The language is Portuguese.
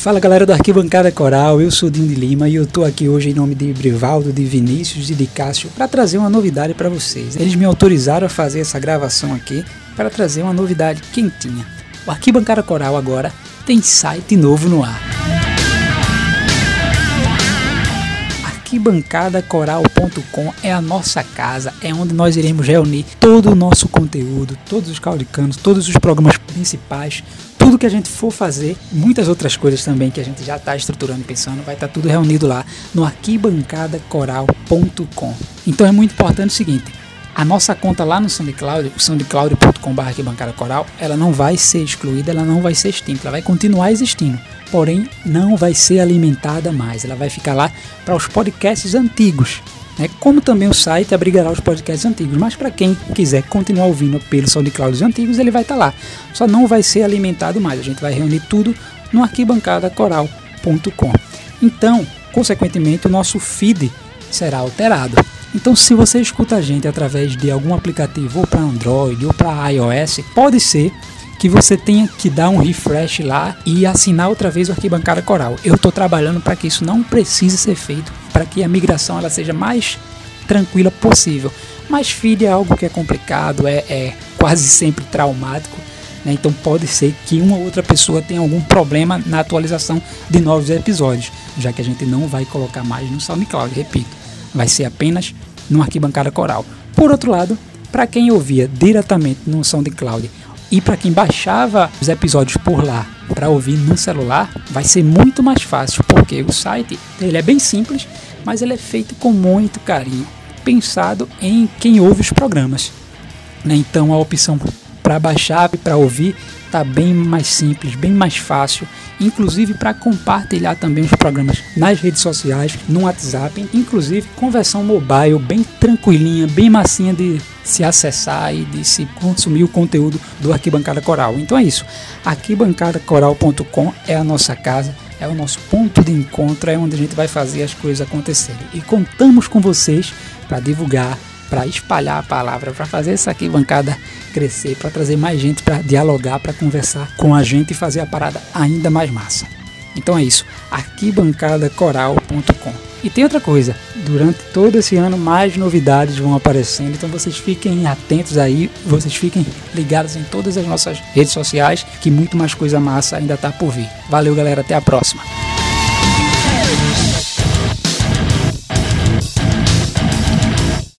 Fala galera do Arquibancada Coral, eu sou Dinho de Lima e eu tô aqui hoje em nome de Brivaldo, de Vinícius e de Cássio para trazer uma novidade para vocês. Eles me autorizaram a fazer essa gravação aqui para trazer uma novidade quentinha. O Arquibancada Coral agora tem site novo no ar. arquibancadacoral.com é a nossa casa, é onde nós iremos reunir todo o nosso conteúdo, todos os caudicanos, todos os programas principais, tudo que a gente for fazer, muitas outras coisas também que a gente já está estruturando e pensando, vai estar tá tudo reunido lá no arquibancadacoral.com. Então é muito importante o seguinte, a nossa conta lá no SoundCloud, soundcloud.com.br ela não vai ser excluída, ela não vai ser extinta, ela vai continuar existindo, porém não vai ser alimentada mais, ela vai ficar lá para os podcasts antigos, né? como também o site abrigará os podcasts antigos, mas para quem quiser continuar ouvindo pelo SoundCloud antigos, ele vai estar tá lá, só não vai ser alimentado mais, a gente vai reunir tudo no arquibancadacoral.com. Então, consequentemente, o nosso feed será alterado. Então, se você escuta a gente através de algum aplicativo ou para Android ou para iOS, pode ser que você tenha que dar um refresh lá e assinar outra vez o Arquibancada Coral. Eu estou trabalhando para que isso não precise ser feito, para que a migração ela seja mais tranquila possível. Mas feed é algo que é complicado, é, é quase sempre traumático. Né? Então pode ser que uma outra pessoa tenha algum problema na atualização de novos episódios, já que a gente não vai colocar mais no SoundCloud, repito vai ser apenas no arquibancada coral. Por outro lado, para quem ouvia diretamente no SoundCloud e para quem baixava os episódios por lá para ouvir no celular, vai ser muito mais fácil, porque o site ele é bem simples, mas ele é feito com muito carinho, pensado em quem ouve os programas. Né? Então a opção para baixar e para ouvir tá bem mais simples, bem mais fácil, inclusive para compartilhar também os programas nas redes sociais, no WhatsApp, inclusive conversão mobile bem tranquilinha, bem massinha de se acessar e de se consumir o conteúdo do Arquibancada Coral. Então é isso. Arquibancadacoral.com é a nossa casa, é o nosso ponto de encontro, é onde a gente vai fazer as coisas acontecerem. E contamos com vocês para divulgar para espalhar a palavra, para fazer essa aqui bancada crescer, para trazer mais gente para dialogar, para conversar com a gente e fazer a parada ainda mais massa. Então é isso, arquibancadacoral.com. E tem outra coisa, durante todo esse ano mais novidades vão aparecendo, então vocês fiquem atentos aí, vocês fiquem ligados em todas as nossas redes sociais, que muito mais coisa massa ainda está por vir. Valeu galera, até a próxima.